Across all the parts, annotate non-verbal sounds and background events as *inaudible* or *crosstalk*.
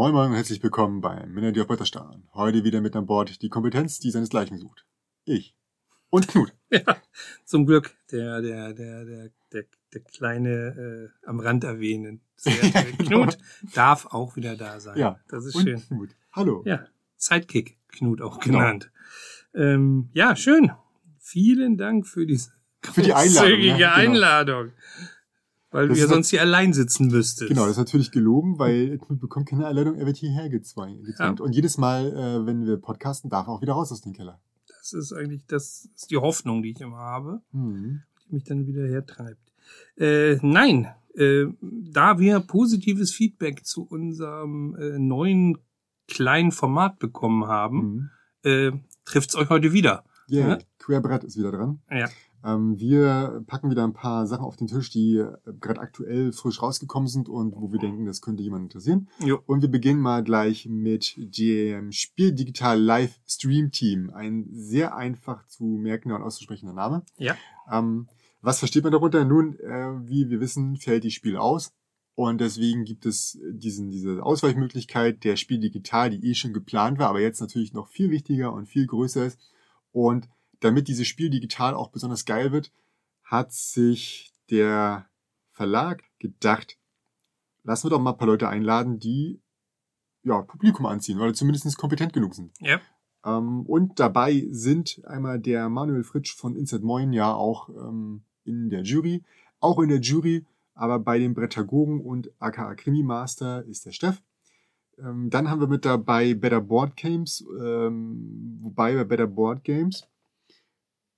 Moin Moin und herzlich willkommen beim Männer, die auf Bretter starren. Heute wieder mit an Bord die Kompetenz, die seinesgleichen sucht. Ich. Und Knut. Ja, zum Glück der, der, der, der, der, der kleine äh, am Rand erwähnen. *laughs* Ja, genau. Knut darf auch wieder da sein. Ja. Das ist schön. Knut. Hallo. Ja, Sidekick, Knut auch Genau. genannt. Ähm, ja, schön. Vielen Dank für diese Für die Einladung, ja, genau. Einladung. Weil Das du ja sonst hier allein sitzen müsstest. Genau, das ist natürlich gelogen, weil Knut bekommt keine Einladung, er wird hierher gezwungen. gezwungen. Und jedes Mal, äh, wenn wir podcasten, darf er auch wieder raus aus dem Keller. Das ist eigentlich das ist die Hoffnung, die ich immer habe. Hm. die mich dann wieder hertreibt. Äh, nein, äh, da wir positives Feedback zu unserem äh, neuen kleinen Format bekommen haben, Hm. äh, trifft's euch heute wieder. Yeah, Ja. Querbrett ist wieder dran. Ja. Ähm, wir packen wieder ein paar Sachen auf den Tisch, die äh, gerade aktuell frisch rausgekommen sind und wo wir denken, das könnte jemand interessieren. Jo. Und wir beginnen mal gleich mit dem Spiel Digital Live Stream Team. Ein sehr einfach zu merkender und auszusprechender Name. Ja. Ähm, was versteht man darunter? Nun, äh, wie wir wissen, fällt die Spiel aus. Und deswegen gibt es diesen, diese Ausweichmöglichkeit der Spiel Digital, die eh schon geplant war, aber jetzt natürlich noch viel wichtiger und viel größer ist. Und damit dieses Spiel digital auch besonders geil wird, hat sich der Verlag gedacht, lassen wir doch mal ein paar Leute einladen, die ja, Publikum anziehen oder zumindest kompetent genug sind. Ja. Ähm, und dabei sind einmal der Manuel Fritsch von Inside Moin ja auch ähm, in der Jury. Auch in der Jury, aber bei den Brettagogen und aka Krimi Master ist der Steff. Ähm, dann haben wir mit dabei Better Board Games, ähm, wobei bei Better Board Games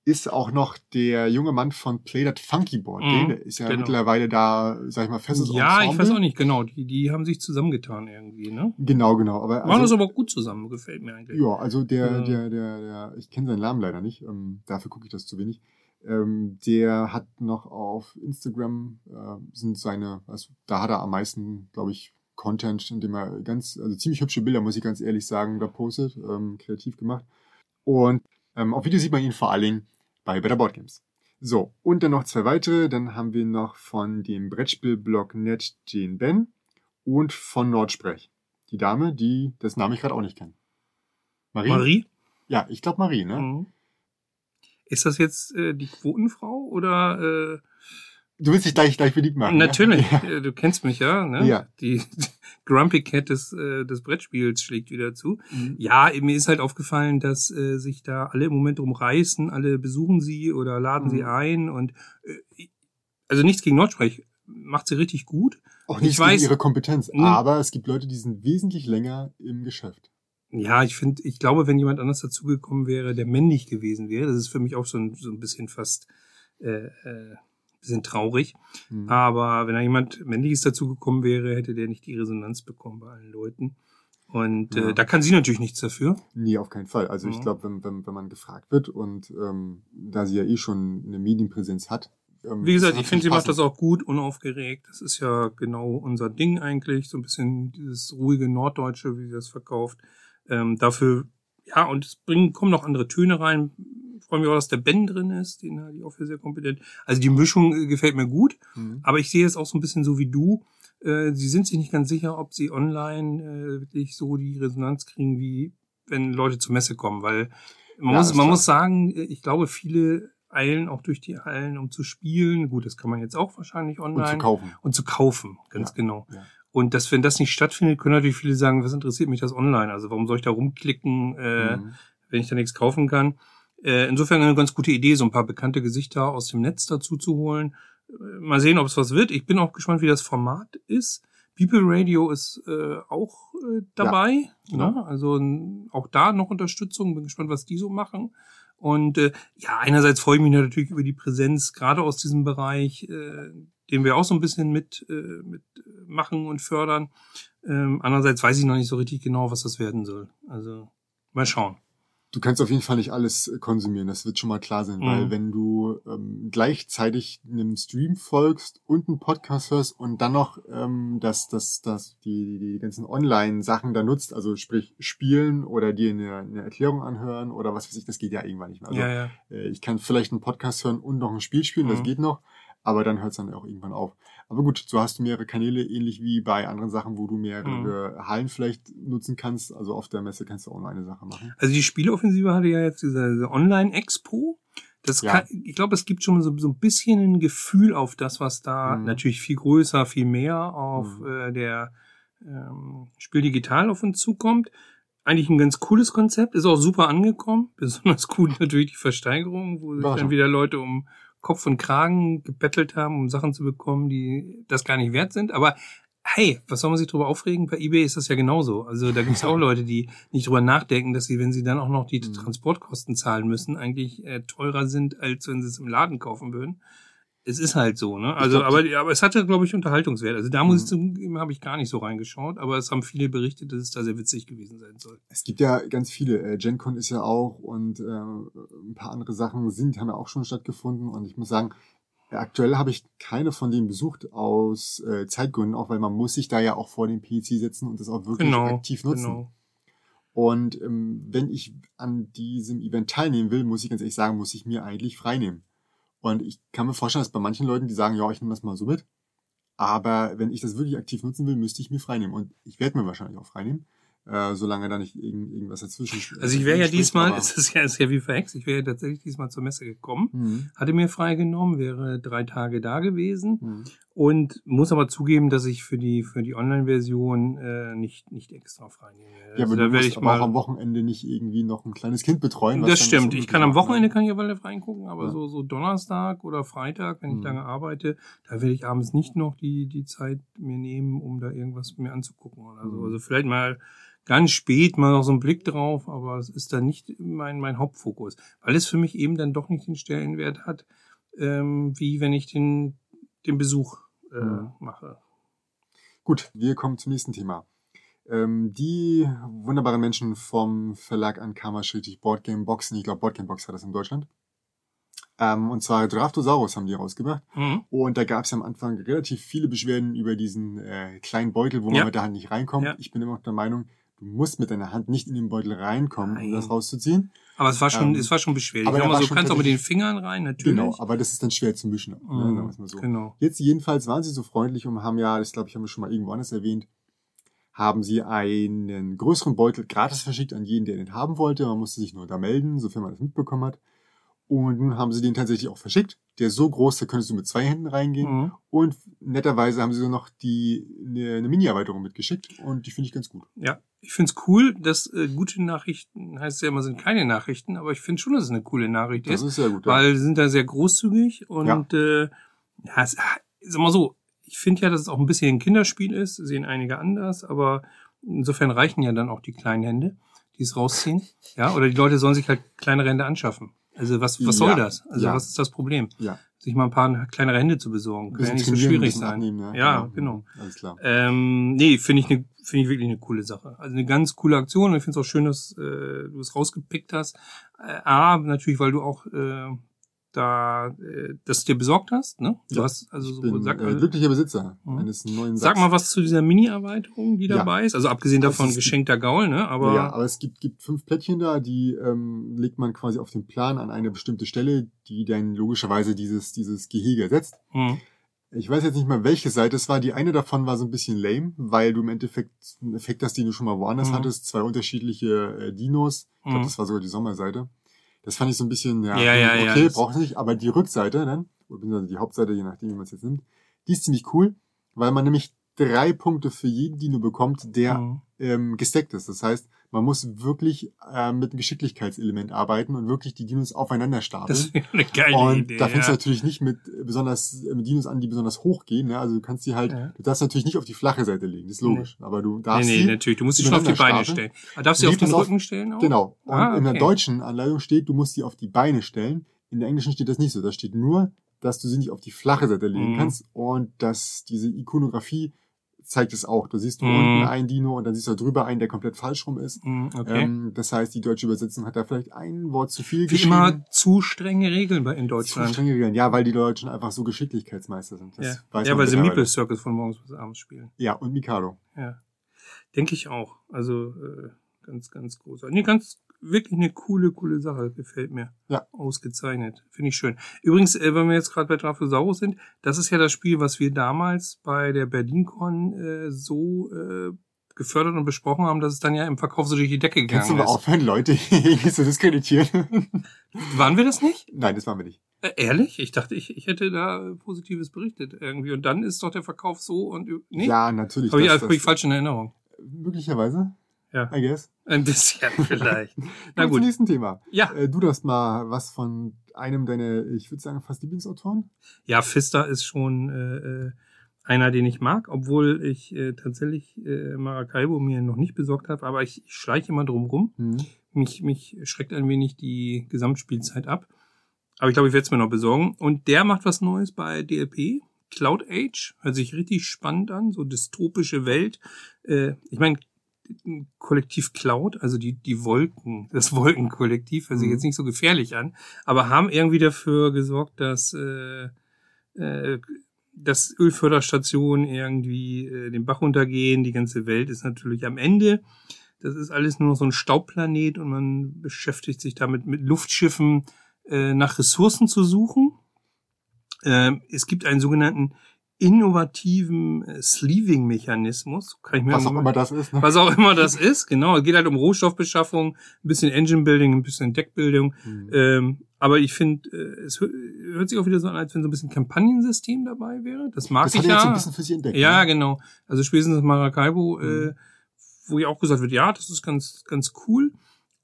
ist auch noch der junge Mann von Play That Funky Board. Mhm, Der ist ja genau. mittlerweile da, sag ich mal, festes Ja, ich Ensemble. weiß auch nicht genau. Die, die haben sich zusammengetan irgendwie, ne? Genau, genau. Aber Machen das also, aber gut zusammen, gefällt mir eigentlich. ja, also der, Ja. der, der, der, ich kenne seinen Namen leider nicht. Ähm, dafür gucke ich das zu wenig. Ähm, der hat noch auf Instagram äh, sind seine, also da hat er am meisten, glaube ich, Content, in dem er ganz, also ziemlich hübsche Bilder, muss ich ganz ehrlich sagen, da postet, ähm, kreativ gemacht. Und ähm, auf Video sieht man ihn vor allen Dingen bei Better Board Games. So, und dann noch zwei weitere. Dann haben wir noch von dem Brettspielblog Net den Ben und von Nordsprech. Die Dame, die, das Name ich gerade auch nicht kenne. Marie? Marie? Ja, ich glaube Marie, ne? Mhm. Ist das jetzt äh, die Quotenfrau oder äh, Du willst dich gleich, gleich beliebt machen. Natürlich, *laughs* Ja? äh, du kennst mich ja, ne? Ja. Die *laughs* Grumpy Cat des, äh, des Brettspiels schlägt wieder zu. Mhm. Ja, mir ist halt aufgefallen, dass äh, sich da alle im Moment drum reißen, alle besuchen sie oder laden sie Mhm. ein und äh, also nichts gegen Nordsprech, macht sie richtig gut. Auch Ich nicht gegen weiß- ihre Kompetenz, Mhm. aber es gibt Leute, die sind wesentlich länger im Geschäft. Ja, ich finde, ich glaube, wenn jemand anders dazugekommen wäre, der männlich gewesen wäre, das ist für mich auch so ein, so ein bisschen fast äh, äh, bisschen traurig. Mhm. Aber wenn da jemand männliches dazugekommen wäre, hätte der nicht die Resonanz bekommen bei allen Leuten. Und Ja. äh, da kann sie natürlich nichts dafür. Nee, auf keinen Fall. Also ich Mhm. glaube, wenn, wenn, wenn man gefragt wird und ähm, da sie ja eh schon eine Medienpräsenz hat. Ähm, Wie gesagt, ich finde, sie macht das auch gut, unaufgeregt. Das ist ja genau unser Ding eigentlich. So ein bisschen dieses ruhige Norddeutsche, wie sie das verkauft. Ähm, dafür, ja, und es bringen, kommen noch andere Töne rein. Ich freue mich auch, dass der Ben drin ist, den halte ich auch für sehr kompetent. Also die Mischung äh, gefällt mir gut, Mhm. aber ich sehe es auch so ein bisschen so wie du. Äh, sie sind sich nicht ganz sicher, ob sie online äh, wirklich so die Resonanz kriegen, wie wenn Leute zur Messe kommen, weil man, Ja, muss, man klar. muss sagen, äh, ich glaube, viele eilen auch durch die Hallen, um zu spielen. Gut, das kann man jetzt auch wahrscheinlich Und online. zu kaufen. Und zu kaufen, ganz Ja, genau. ja. Und dass, wenn das nicht stattfindet, können natürlich viele sagen, was interessiert mich das online? Also warum soll ich da rumklicken, äh, Mhm. wenn ich da nichts kaufen kann? Äh, insofern eine ganz gute Idee, so ein paar bekannte Gesichter aus dem Netz dazu zu holen. Äh, mal sehen, ob es was wird. Ich bin auch gespannt, wie das Format ist. People Radio ist äh, auch äh, dabei. genau. ne? Also auch da noch Unterstützung. Bin gespannt, was die so machen. Und äh, ja, einerseits freue ich mich natürlich über die Präsenz, gerade aus diesem Bereich, äh, den wir auch so ein bisschen mit, äh, mit äh, machen und fördern. Ähm, andererseits weiß ich noch nicht so richtig genau, was das werden soll. Also mal schauen. Du kannst auf jeden Fall nicht alles äh, konsumieren, das wird schon mal klar sein, Mhm. weil wenn du ähm, gleichzeitig einem Stream folgst und einen Podcast hörst und dann noch ähm, das, das, das, die, die ganzen Online-Sachen da nutzt, also sprich spielen oder dir eine, eine Erklärung anhören oder was weiß ich, das geht ja irgendwann nicht mehr. Also ja, ja. äh, ich kann vielleicht einen Podcast hören und noch ein Spiel spielen, das Mhm. geht noch, aber dann hört es dann auch irgendwann auf. Aber gut, so hast du mehrere Kanäle, ähnlich wie bei anderen Sachen, wo du mehrere mhm. Hallen vielleicht nutzen kannst. Also auf der Messe kannst du auch nur eine Sache machen. Also die Spieleoffensive hatte ja jetzt diese, Online-Expo. Das ja. kann, ich glaube, es gibt schon so, so ein bisschen ein Gefühl auf das, was da mhm. natürlich viel größer, viel mehr auf mhm. äh, der ähm, Spiel digital auf uns zukommt. Eigentlich ein ganz cooles Konzept, ist auch super angekommen. *laughs* Besonders cool natürlich die Versteigerung, wo sich dann wieder Leute um Kopf und Kragen gebettelt haben, um Sachen zu bekommen, die das gar nicht wert sind. Aber hey, was soll man sich drüber aufregen? Bei eBay ist das ja genauso. Also da gibt es auch *laughs* Leute, die nicht drüber nachdenken, dass sie, wenn sie dann auch noch die mhm. Transportkosten zahlen müssen, eigentlich äh, teurer sind, als wenn sie es im Laden kaufen würden es ist halt so, ne? Also, aber, aber es hatte, glaube ich, Unterhaltungswert. Also da muss mhm. ich zugeben, habe ich gar nicht so reingeschaut, aber es haben viele berichtet, dass es da sehr witzig gewesen sein soll. Es gibt ja ganz viele. Äh, GenCon ist ja auch und äh, ein paar andere Sachen sind, haben ja auch schon stattgefunden. Und ich muss sagen, aktuell habe ich keine von denen besucht aus äh, Zeitgründen, auch weil man muss sich da ja auch vor den PC setzen und das auch wirklich genau, aktiv nutzen. Genau. Und ähm, wenn ich an diesem Event teilnehmen will, muss ich ganz ehrlich sagen, muss ich mir eigentlich freinehmen. Und ich kann mir vorstellen, dass bei manchen Leuten, die sagen, ja, ich nehme das mal so mit. Aber wenn ich das wirklich aktiv nutzen will, müsste ich mir freinehmen. Und ich werde mir wahrscheinlich auch freinehmen äh, solange da nicht irgend, irgendwas dazwischen Also ich wäre ja diesmal, es ist ja, ist ja wie verhext, ich wäre ja tatsächlich diesmal zur Messe gekommen, mhm. hatte mir freigenommen, wäre drei Tage da gewesen mhm. Und muss aber zugeben, dass ich für die für die Online-Version äh, nicht nicht extra freinehme. Ja, also aber da werde ich mal auch am Wochenende nicht irgendwie noch ein kleines Kind betreuen. Das stimmt. Ich kann am Wochenende kann ich ja weiter reingucken, aber ja. so so Donnerstag oder Freitag, wenn ich mhm. lange arbeite, da werde ich abends nicht noch die die Zeit mir nehmen, um da irgendwas mir anzugucken oder so. Mhm. Also vielleicht mal ganz spät mal noch so einen Blick drauf, aber es ist dann nicht mein, mein Hauptfokus, weil es für mich eben dann doch nicht den Stellenwert hat, ähm, wie wenn ich den, den Besuch äh, mhm. mache. Gut, wir kommen zum nächsten Thema. Ähm, die wunderbaren Menschen vom Verlag Ankama Schrittich Boardgame Boxen, ich glaube Boardgame Box hat das in Deutschland. Ähm, und zwar Draftosaurus haben die rausgebracht. Mhm. Und da gab es am Anfang relativ viele Beschwerden über diesen äh, kleinen Beutel, wo ja. man mit der Hand nicht reinkommt. Ja. Ich bin immer noch der Meinung, Du musst mit deiner Hand nicht in den Beutel reinkommen, Nein. um das rauszuziehen. Aber es war schon, ähm, es war schon beschwerlich. Aber mal, so kannst auch mit den Fingern rein, natürlich. Genau, aber das ist dann schwer zu mischen. Ne, mhm, mal so. Genau. Jetzt jedenfalls waren sie so freundlich und haben ja, das glaube ich, haben wir schon mal irgendwo anders erwähnt, haben sie einen größeren Beutel gratis verschickt an jeden, der den haben wollte. Man musste sich nur da melden, sofern man das mitbekommen hat. Und nun haben sie den tatsächlich auch verschickt. Der ist so groß, da könntest du mit zwei Händen reingehen. Mhm. Und netterweise haben sie so noch die eine, eine Mini-Erweiterung mitgeschickt und die finde ich ganz gut. Ja, ich finde es cool, dass äh, gute Nachrichten, heißt ja immer, sind keine Nachrichten, aber ich finde schon, dass es eine coole Nachricht das ist. Das ist sehr gut. Ja. Weil sie sind da sehr großzügig und ja, äh, ja es, sag mal so, ich finde ja, dass es auch ein bisschen ein Kinderspiel ist, sehen einige anders, aber insofern reichen ja dann auch die kleinen Hände, die es rausziehen. Ja, oder die Leute sollen sich halt kleinere Hände anschaffen. Also was, was soll ja, das? Also ja. was ist das Problem? Ja. Sich mal ein paar kleinere Hände zu besorgen. Kann ja nicht so schwierig sein. Abnehmen, ja, ja genau. Alles klar. Ähm, nee, finde ich, ne, finde ich wirklich eine coole Sache. Also eine ganz coole Aktion und ich finde es auch schön, dass äh, du es rausgepickt hast. Äh, A, natürlich, weil du auch äh, da äh, das dir besorgt hast, ne? Du ja, hast also so bin, sag, äh, glücklicher Besitzer mhm. eines neuen Satzes. Sag mal was zu dieser Mini-Erweiterung, die dabei ja. ist. Also abgesehen davon also geschenkter Gaul, ne? Aber ja, aber es gibt gibt fünf Plättchen da, die ähm, legt man quasi auf den Plan an eine bestimmte Stelle, die dann logischerweise dieses dieses Gehege ersetzt. Mhm. Ich weiß jetzt nicht mal, welche Seite es war. Die eine davon war so ein bisschen lame, weil du im Endeffekt einen Effekt hast, den du schon mal woanders mhm. hattest. Zwei unterschiedliche äh, Dinos. Ich glaube, mhm. das war sogar die Sommerseite. Das fand ich so ein bisschen, ja, ja, ja okay, ja, brauchst nicht, aber die Rückseite dann, oder die Hauptseite, je nachdem, wie man es jetzt nimmt, die ist ziemlich cool, weil man nämlich drei Punkte für jeden Dino bekommt, der mhm. ähm, gesteckt ist. Das heißt, man muss wirklich äh, mit einem Geschicklichkeitselement arbeiten und wirklich die Dinos aufeinander stapeln. Das ist eine geile und Idee. Da fängst ja. du natürlich nicht mit besonders äh, mit Dinos an, die besonders hoch gehen. Ne? Also du kannst die halt, ja. du darfst natürlich nicht auf die flache Seite legen, das ist logisch. Nee. Aber du darfst nee, nee, natürlich, du musst sie schon auf die Beine stellen. Aber darfst du sie auf den Rücken stellen auch? Genau. Und ah, okay. in der deutschen Anleitung steht, du musst sie auf die Beine stellen. In der englischen steht das nicht so. Da steht nur, dass du sie nicht auf die flache Seite legen mhm. kannst und dass diese Ikonografie zeigt es auch. Du siehst du mm. unten ein Dino und dann siehst du drüber einen, der komplett falsch rum ist. Mm, okay. Ähm, das heißt, die deutsche Übersetzung hat da vielleicht ein Wort zu viel Wie geschrieben. immer zu strenge Regeln in Deutschland. Zu strenge Regeln, ja, weil die Deutschen einfach so Geschicklichkeitsmeister sind. Das ja, ja weil sie Meeple Circus von morgens bis abends spielen. Ja, und Mikado. Ja, denke ich auch. Also äh, ganz, ganz großer. Nee, ganz wirklich eine coole, coole Sache. Gefällt mir. Ja. Ausgezeichnet. Finde ich schön. Übrigens, äh, wenn wir jetzt gerade bei Draphosaurus sind, das ist ja das Spiel, was wir damals bei der BerlinCon äh, so äh, gefördert und besprochen haben, dass es dann ja im Verkauf so durch die Decke gegangen Kannst du mal ist. aufhören, Leute *laughs* irgendwie zu diskreditieren? Waren wir das nicht? Nein, das waren wir nicht. Äh, ehrlich? Ich dachte, ich, ich hätte da Positives berichtet irgendwie. Und dann ist doch der Verkauf so und nee? Ja, natürlich. Habe ich, das- hab ich falsch in Erinnerung. Möglicherweise, Ja. I guess. Ein bisschen *laughs* vielleicht. Na wir zum gut. nächsten Thema. Ja. Äh, du darfst mal was von einem deiner, ich würde sagen, fast Lieblingsautoren. Ja, Pfister ist schon äh, äh, einer, den ich mag, obwohl ich äh, tatsächlich äh, Maracaibo mir noch nicht besorgt habe, aber ich, ich schleiche immer drum rum. Hm. Mich, mich schreckt ein wenig die Gesamtspielzeit ab. Aber ich glaube, ich werde es mir noch besorgen. Und der macht was Neues bei DLP. Cloud Age. Hört sich richtig spannend an. So dystopische Welt. Äh, ich meine, Kollektiv Cloud, also die, die Wolken, das Wolkenkollektiv, hört sich Mhm. jetzt nicht so gefährlich an, aber haben irgendwie dafür gesorgt, dass, äh, äh, dass Ölförderstationen irgendwie äh, den Bach runtergehen. Die ganze Welt ist natürlich am Ende. Das ist alles nur noch so ein Staubplanet und man beschäftigt sich damit mit Luftschiffen äh, nach Ressourcen zu suchen. Ähm, es gibt einen sogenannten innovativen äh, Sleeving-Mechanismus. Kann ich mir Was auch immer das ist. Ne? was auch immer das ist, genau. Es geht halt um Rohstoffbeschaffung, ein bisschen Engine-Building, ein bisschen Deckbildung. Hm. Ähm, aber ich finde, äh, es hö- hört sich auch wieder so an, als wenn so ein bisschen Kampagnensystem dabei wäre. Das mag das ich er jetzt so ein ja. bisschen für sich entdeckt. Ja, ne? genau. Also spätestens Maracaibo, äh, Mhm. wo ja auch gesagt wird, ja, das ist ganz, ganz cool.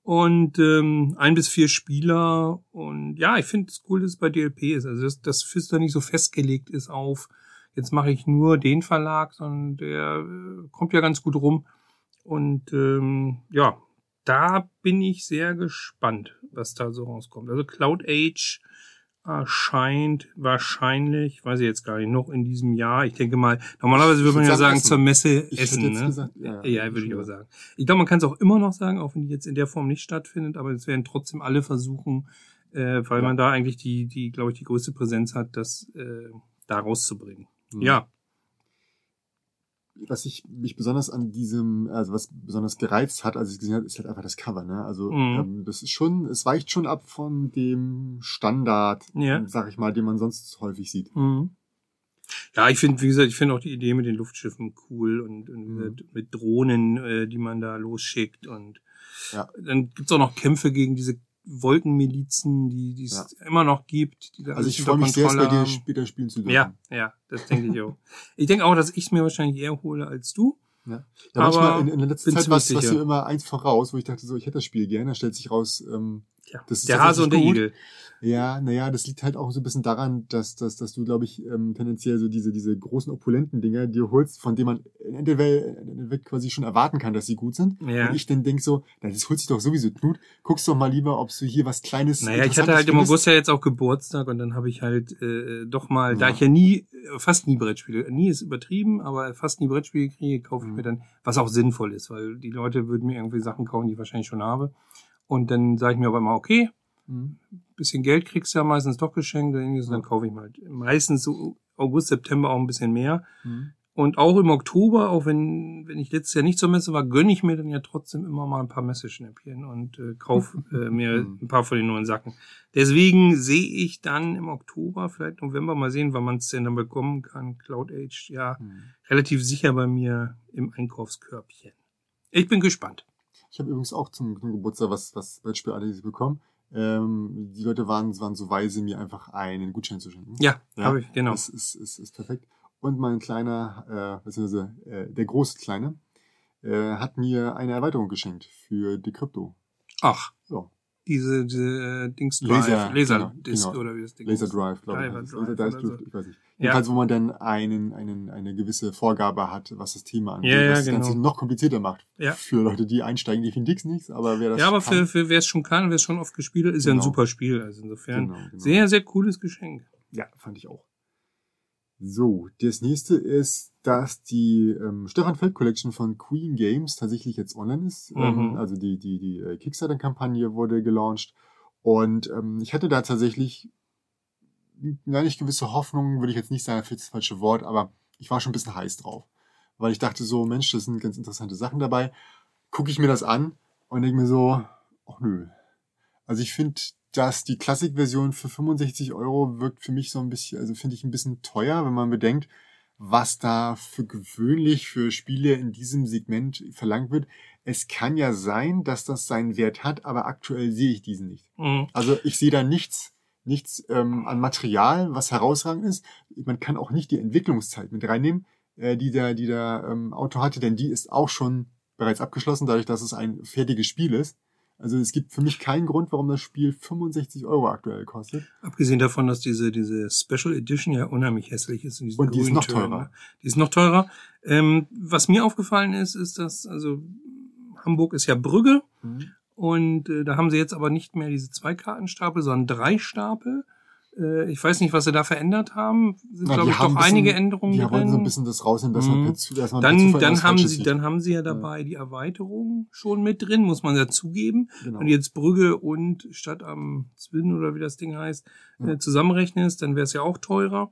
Und ähm, ein bis vier Spieler. Und ja, ich finde es cool, dass es bei DLP ist. Also dass das Fister nicht so festgelegt ist auf, jetzt mache ich nur den Verlag, sondern der äh, kommt ja ganz gut rum. Und ähm, ja, da bin ich sehr gespannt, was da so rauskommt. Also Cloud Age erscheint wahrscheinlich, weiß ich jetzt gar nicht, noch in diesem Jahr. Ich denke mal, normalerweise würde man ja sagen, sagen, zur Messe Ich essen. Ne? gesagt, ja, Ja, würde ich auch sagen. Ich glaube, man kann es auch immer noch sagen, auch wenn die jetzt in der Form nicht stattfindet, aber es werden trotzdem alle versuchen, äh, weil Ja. man da eigentlich die, die, glaube ich, die größte Präsenz hat, das äh, da rauszubringen. Hm. Ja. Was ich mich besonders an diesem, also was besonders gereizt hat, als ich es gesehen habe, ist halt einfach das Cover. Ne? Also Mhm. ähm, das ist schon, es weicht schon ab von dem Standard, Ja. sag ich mal, den man sonst häufig sieht. Mhm. Ja, ich finde, wie gesagt, ich finde auch die Idee mit den Luftschiffen cool und, und Mhm. mit, mit Drohnen, äh, die man da losschickt und Ja. dann gibt's auch noch Kämpfe gegen diese Wolkenmilizen, die die es immer noch gibt. Die da Also ich freue mich sehr, es bei dir später spielen zu dürfen. Ja, ja, das denke ich auch. Ich denke auch, dass ich mir wahrscheinlich eher hole als du. Ja, ja manchmal Aber in, in der letzten Zeit sicher. du immer eins voraus, wo ich dachte so, ich hätte das Spiel gerne, da stellt sich raus, ähm, Ja, Das ist der Hase und der gut. Igel. Ja, naja, das liegt halt auch so ein bisschen daran, dass, dass, dass du, glaube ich, ähm, tendenziell so diese, diese großen opulenten Dinger dir holst, von denen man im Endeffekt, im quasi schon erwarten kann, dass sie gut sind. Ja. Und ich dann denk so, na, das holt sich doch sowieso Knut. Guckst doch mal lieber, ob du hier was Kleines Naja, ich hatte halt im findest. August ja jetzt auch Geburtstag und dann habe ich halt äh, doch mal, da Ja. ich ja nie, fast nie Brettspiele, nie ist übertrieben, aber fast nie Brettspiele kriege, kaufe ich Mhm. mir dann, was auch sinnvoll ist, weil die Leute würden mir irgendwie Sachen kaufen, die ich wahrscheinlich schon habe. Und dann sage ich mir aber immer, okay, Mhm. bisschen Geld kriegst du ja meistens doch geschenkt, dann Ja. dann kaufe ich mal halt meistens so August, September auch ein bisschen mehr. Mhm. Und auch im Oktober, auch wenn, wenn ich letztes Jahr nicht zur Messe war, gönne ich mir dann ja trotzdem immer mal ein paar Messeschnäppchen und äh, kaufe *laughs* äh, mir Mhm. ein paar von den neuen Sachen. Deswegen sehe ich dann im Oktober, vielleicht November, mal sehen, wann man es denn dann bekommen kann, Cloud Age, ja, Mhm. relativ sicher bei mir im Einkaufskörbchen. Ich bin gespannt. Ich habe übrigens auch zum, zum Geburtstag was, was Brettspielartiges bekommen. Ähm, die Leute waren, waren so weise, mir einfach einen Gutschein zu schenken. Ja, Ja, habe ich, genau. Das ist, ist, ist perfekt. Und mein kleiner, äh, beziehungsweise äh, der große Kleine, äh, hat mir eine Erweiterung geschenkt für die Krypto. Ach, So, diese, diese äh, Dings Laser, Laser, genau, Disc genau. oder wie das Ding Laser heißt. Drive, glaube ich. Drive Laser Drive, oder so. ich weiß nicht. Ja. Wo man dann einen, einen, eine gewisse Vorgabe hat, was das Thema angeht, Ja, ja, was das genau. Ganze noch komplizierter macht. Ja. Für Leute, die einsteigen, definitiv nichts, aber wer das Ja, aber kann, für, für wer es schon kann, wer es schon oft gespielt hat, ist ja ein Genau. super Spiel. Also insofern Genau, genau. sehr, sehr cooles Geschenk. Ja, fand ich auch. So, das nächste ist, dass die ähm, Stefan Feld Collection von Queen Games tatsächlich jetzt online ist. Mhm. Ähm, also die, die, die äh, Kickstarter-Kampagne wurde gelauncht. Und ähm, ich hatte da tatsächlich gar nicht gewisse Hoffnungen, würde ich jetzt nicht sagen, für das falsche Wort, aber ich war schon ein bisschen heiß drauf. Weil ich dachte so, Mensch, das sind ganz interessante Sachen dabei. Gucke ich mir das an und denke mir so, Ach nö. Also ich finde, dass die Klassikversion für 65 Euro wirkt für mich so ein bisschen, also finde ich ein bisschen teuer, wenn man bedenkt, was da für gewöhnlich für Spiele in diesem Segment verlangt wird. Es kann ja sein, dass das seinen Wert hat, aber aktuell sehe ich diesen nicht. Mhm. Also ich sehe da nichts, nichts ähm, an Material, was herausragend ist. Man kann auch nicht die Entwicklungszeit mit reinnehmen, äh, die der, die der ähm, Autor hatte, denn die ist auch schon bereits abgeschlossen, dadurch, dass es ein fertiges Spiel ist. Also es gibt für mich keinen Grund, warum das Spiel 65 Euro aktuell kostet. Abgesehen davon, dass diese, diese Special Edition ja unheimlich hässlich ist. In Und die ist noch Tönen, teurer. ne? Die ist noch teurer. Ähm, was mir aufgefallen ist, ist, dass, also Hamburg ist ja Brügge und äh, da haben sie jetzt aber nicht mehr diese zwei Kartenstapel, sondern drei Stapel. Äh, ich weiß nicht, was sie da verändert haben. Sind, glaube die ich, doch ein bisschen- einige Änderungen Die drin. wollen so ein bisschen das rausnehmen, dass man Mhm. per Zu- dass man dann, dann haben sie, sieht. dann haben sie ja dabei die Erweiterung schon mit drin, muss man ja zugeben. Genau. Wenn du jetzt Brügge und Stadt am Zwin oder wie das Ding heißt, Ja. äh, zusammenrechnest, dann wäre es ja auch teurer.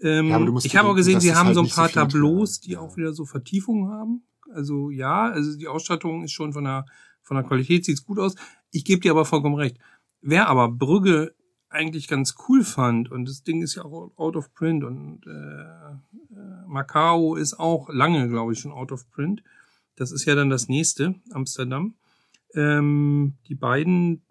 Ähm, Ja, ich habe auch gesehen, sie haben halt so ein so paar viele Tableaus, die ja. auch wieder so Vertiefungen haben. Also ja, also die Ausstattung ist schon von der, von der Qualität sieht's gut aus. Ich gebe dir aber vollkommen recht. Wer aber Brügge eigentlich ganz cool fand und das Ding ist ja auch out of print und äh, äh, Macau ist auch lange, glaube ich, schon out of print. Das ist ja dann das nächste, Amsterdam. Ähm, die beiden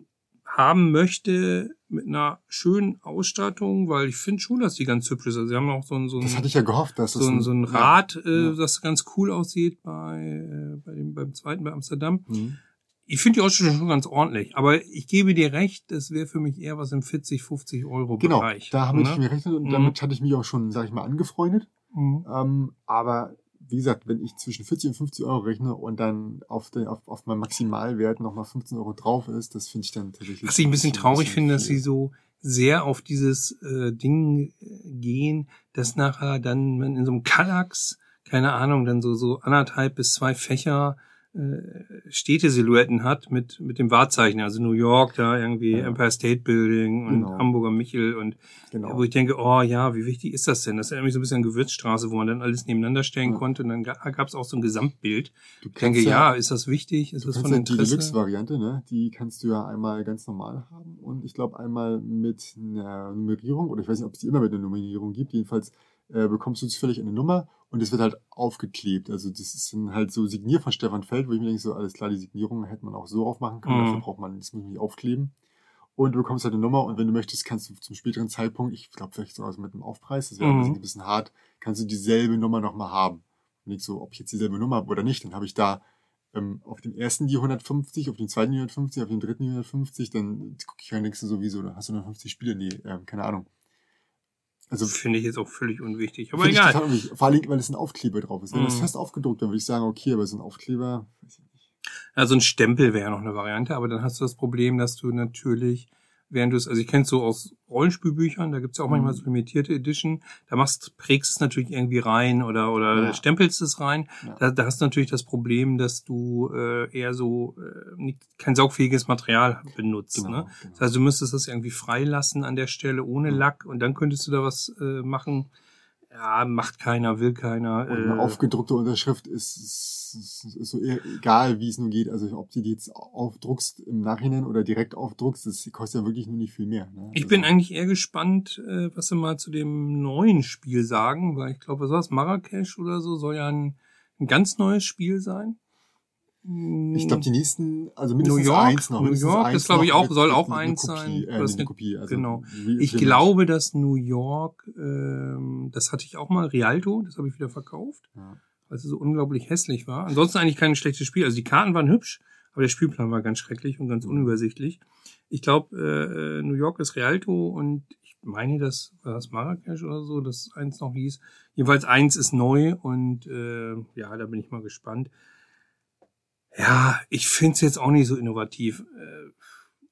haben möchte mit einer schönen Ausstattung, weil ich finde schon, dass die ganz hübsch ist. Also sie haben auch so ein, so ein, Das hatte ich ja gehofft, dass so ein, so ein ja. Rad, äh, ja. das ganz cool aussieht bei, äh, bei dem, beim zweiten, bei Amsterdam. Mhm. Ich finde die Ausstattung schon ganz ordentlich, aber ich gebe dir recht, das wäre für mich eher was im 40, 50 Euro Genau, Bereich. da habe ich ne? mir gerechnet und Mhm. damit hatte ich mich auch schon, sag ich mal, angefreundet. Mhm. Ähm, aber wie gesagt, wenn ich zwischen 40 und 50 Euro rechne und dann auf, den, auf, auf meinem Maximalwert nochmal 15 Euro drauf ist, das finde ich dann tatsächlich. Was ich ein bisschen traurig bisschen finde, dass sie so sehr auf dieses äh, Ding äh, gehen, dass nachher dann man in so einem Kallax, keine Ahnung, dann so so anderthalb bis zwei Fächer Städte-Silhouetten hat mit mit dem Wahrzeichen, also New York da irgendwie Ja. Empire State Building und Genau. Hamburger Michel und Genau. wo ich denke, oh ja, wie wichtig ist das denn? Das ist ja irgendwie so ein bisschen eine Gewürzstraße, wo man dann alles nebeneinander stellen Ja. konnte und dann gab es auch so ein Gesamtbild. du Ich denke, kannst ja, ist das wichtig? Ist das von ja die Interesse? Deluxe-Variante, ne? Die kannst du ja einmal ganz normal haben und ich glaube einmal mit einer Nummerierung, oder ich weiß nicht, ob es die immer mit einer Nummerierung gibt, jedenfalls äh, bekommst du zufällig eine Nummer und es wird halt aufgeklebt. Also das ist dann halt so signiert von Stefan Feld, wo ich mir denke, so alles klar, die Signierung hätte man auch so aufmachen können, Mhm. dafür braucht man, das muss man nicht aufkleben. Und du bekommst halt eine Nummer und wenn du möchtest, kannst du zum späteren Zeitpunkt, ich glaube vielleicht sogar so mit einem Aufpreis, das wäre Mhm. ein, bisschen, hart, kannst du dieselbe Nummer nochmal haben. Und ich so, ob ich jetzt dieselbe Nummer habe oder nicht, dann habe ich da ähm, auf dem ersten die 150, auf dem zweiten die 150, auf dem dritten die 150, dann gucke ich denkst du sowieso, da hast du 150 Spiele? Nee, ähm, keine Ahnung. Also Finde ich jetzt auch völlig unwichtig. Aber egal. Vor allem, weil es ein Aufkleber drauf ist. Wenn das Mhm. fest aufgedruckt, dann würde ich sagen, okay, aber so ein Aufkleber. Also ein Stempel wäre noch eine Variante, aber dann hast du das Problem, dass du natürlich, während du es, also ich kenne es so aus Rollenspielbüchern, da gibt's ja auch Mhm. manchmal so limitierte Edition, da machst, prägst es natürlich irgendwie rein oder, oder Ja. stempelst es rein. Ja. Da, da hast du natürlich das Problem, dass du äh, eher so äh, nicht, kein saugfähiges Material benutzt. Genau, Ne? genau. Das heißt, du müsstest das irgendwie freilassen an der Stelle ohne Mhm. Lack und dann könntest du da was äh, machen. Ja, macht keiner, will keiner. Und eine äh, aufgedruckte Unterschrift ist, ist, ist so e- egal, wie es nur geht. Also ob du die jetzt aufdruckst im Nachhinein oder direkt aufdruckst, das kostet ja wirklich nur nicht viel mehr. Ne? Ich Also- bin eigentlich eher gespannt, äh, was sie mal zu dem neuen Spiel sagen, weil ich glaube, was war das? Marrakesch oder so soll ja ein, ein ganz neues Spiel sein. Ich glaube, die nächsten, also New mindestens York, eins noch. New York, das glaube ich auch, mit- soll auch eins sein, Äh, eine- Kopie. Also genau. Ich glaube, dass New York, ähm, das hatte ich auch mal, Rialto, das habe ich wieder verkauft, Ja. weil es so unglaublich hässlich war. Ansonsten eigentlich kein schlechtes Spiel. Also die Karten waren hübsch, aber der Spielplan war ganz schrecklich und ganz Mhm. unübersichtlich. Ich glaube, äh, äh, New York ist Rialto und ich meine, das war das Marrakesch oder so, das eins noch hieß. Jedenfalls eins ist neu und äh, ja, da bin ich mal gespannt. Ja, ich finde es jetzt auch nicht so innovativ. Äh,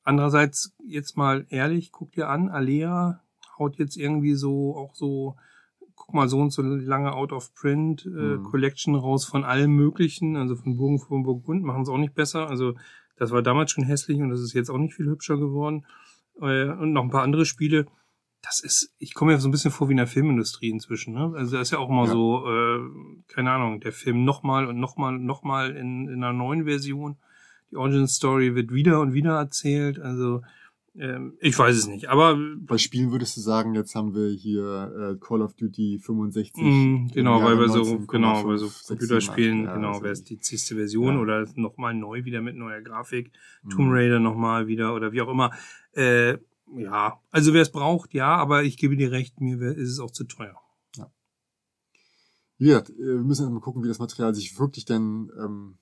andererseits, jetzt mal ehrlich, guck dir an, Alea haut jetzt irgendwie so auch so, guck mal, so und so lange Out of Print äh, Mhm. Collection raus von allem Möglichen, also von Burgen von Burgund, machen es auch nicht besser. Also das war damals schon hässlich und das ist jetzt auch nicht viel hübscher geworden. Äh, und noch ein paar andere Spiele. Das ist, ich komme mir so ein bisschen vor wie in der Filmindustrie inzwischen. Ne? Also da ist ja auch immer Ja. so, äh, keine Ahnung, der Film nochmal und nochmal und nochmal in, in einer neuen Version. die Origin Story wird wieder und wieder erzählt. Also ähm, ich weiß es nicht, aber bei Spielen würdest du sagen, jetzt haben wir hier äh, Call of Duty 65. Mm, genau, weil wir so genau, bei so Computerspielen, ja, genau, also wäre es die zigste Version ja. oder nochmal neu wieder mit neuer Grafik, mhm. Tomb Raider nochmal wieder oder wie auch immer. Äh, ja, also wer es braucht, ja, aber ich gebe dir recht, mir ist es auch zu teuer. Ja. Ja, äh, wir müssen mal gucken, wie das Material sich wirklich denn ähm,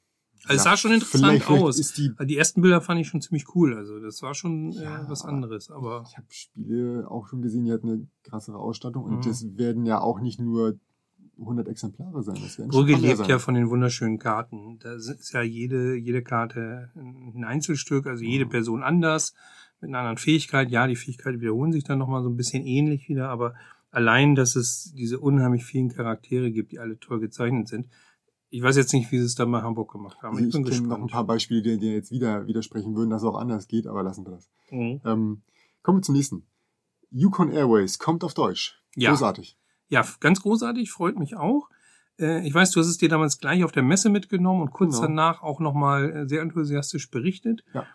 also es sah schon interessant aus. Die, die, ersten Bilder fand ich schon ziemlich cool. Also das war schon äh, ja, was anderes. Aber ich habe Spiele auch schon gesehen, die hatten eine krassere Ausstattung und mhm. das werden ja auch nicht nur 100 Exemplare sein. Das Brügge lebt ja von den wunderschönen Karten. Da ist ja jede jede Karte ein Einzelstück, also jede mhm. Person anders mit einer anderen Fähigkeit. Ja, die Fähigkeiten wiederholen sich dann nochmal so ein bisschen ähnlich wieder, aber allein, dass es diese unheimlich vielen Charaktere gibt, die alle toll gezeichnet sind, ich weiß jetzt nicht, wie sie es da bei Hamburg gemacht haben. Also ich, ich kenne noch ein paar Beispiele, die, die jetzt wieder widersprechen würden, dass es auch anders geht, aber lassen wir das. Mhm. Ähm, kommen wir zum nächsten. Yukon Airways kommt auf Deutsch. Ja. Großartig. Ja, ganz großartig, freut mich auch. Äh, ich weiß, du hast es dir damals gleich auf der Messe mitgenommen und kurz genau. danach auch nochmal äh, sehr enthusiastisch berichtet. Ja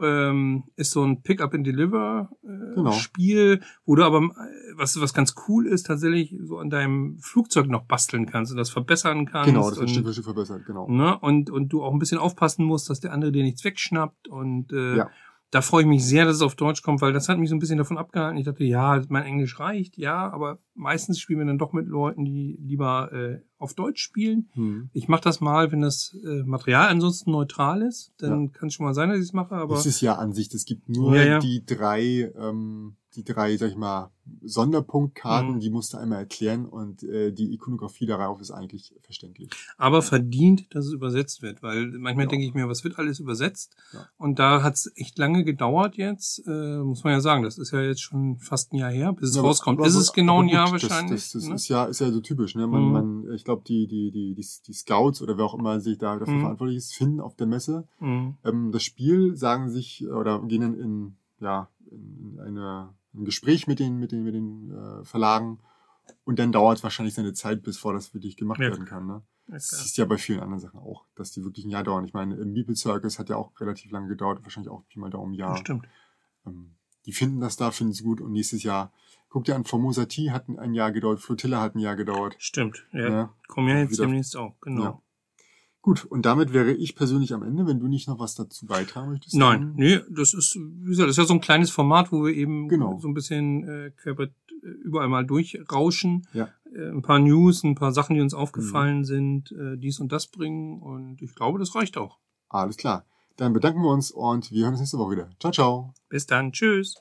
ähm, ist so ein Pick-up-and-Deliver-Spiel, äh, genau. wo du aber, äh, was, was ganz cool ist, tatsächlich so an deinem Flugzeug noch basteln kannst und das verbessern kannst. Genau, das wird Stück für Stück verbessert, genau. Ne, und, und du auch ein bisschen aufpassen musst, dass der andere dir nichts wegschnappt und äh, ja. Da freue ich mich sehr, dass es auf Deutsch kommt, weil das hat mich so ein bisschen davon abgehalten. Ich dachte, ja, mein Englisch reicht, ja, aber meistens spielen wir dann doch mit Leuten, die lieber äh, auf Deutsch spielen. Hm. Ich mache das mal, wenn das äh, Material ansonsten neutral ist, dann ja. kann es schon mal sein, dass ich es mache. Aber es ist ja an sich, es gibt nur ja, ja. die drei ähm, die drei, sag ich mal, Sonderpunktkarten, mhm. die musst du einmal erklären und äh, die Ikonografie darauf ist eigentlich verständlich. Aber verdient, dass es übersetzt wird, weil manchmal ja. denke ich mir, was wird alles übersetzt? Ja. Und da hat es echt lange gedauert jetzt, äh, muss man ja sagen, das ist ja jetzt schon fast ein Jahr her, bis es ja, rauskommt. Aber, ist es genau ein Jahr wahrscheinlich? Das, das, das ne? ist ja ist ja so typisch, ne? Man, mhm. man, ich glaube, die, die, die, die, die Scouts oder wer auch immer sich da dafür mhm. verantwortlich ist, finden auf der Messe mhm. ähm, das Spiel, sagen sich oder gehen in, in ja in eine ein Gespräch mit den, mit den, mit den äh, Verlagen und dann dauert es wahrscheinlich seine Zeit, bevor das wirklich gemacht ja. werden kann. Ne? das ist ja bei vielen anderen Sachen auch, dass die wirklich ein Jahr dauern. Ich meine, im Meeple Circus hat ja auch relativ lange gedauert, wahrscheinlich auch mal da um ein Jahr. stimmt. Ähm, die finden das da, finden es gut und nächstes Jahr, guck dir an, Formosa T hat ein Jahr gedauert, Flotilla hat ein Jahr gedauert. Stimmt, ja. ja. Kommen ja jetzt demnächst auch, genau. Gut, und damit wäre ich persönlich am Ende, wenn du nicht noch was dazu beitragen möchtest. Nein, nee, das ist, wie gesagt, das ist ja so ein kleines Format, wo wir eben genau. so ein bisschen äh, äh, überall mal durchrauschen. Ja. Äh, ein paar News, ein paar Sachen, die uns aufgefallen mhm. sind, äh, dies und das bringen. Und ich glaube, das reicht auch. Alles klar. Dann bedanken wir uns und wir hören uns nächste Woche wieder. Ciao, ciao. Bis dann. Tschüss.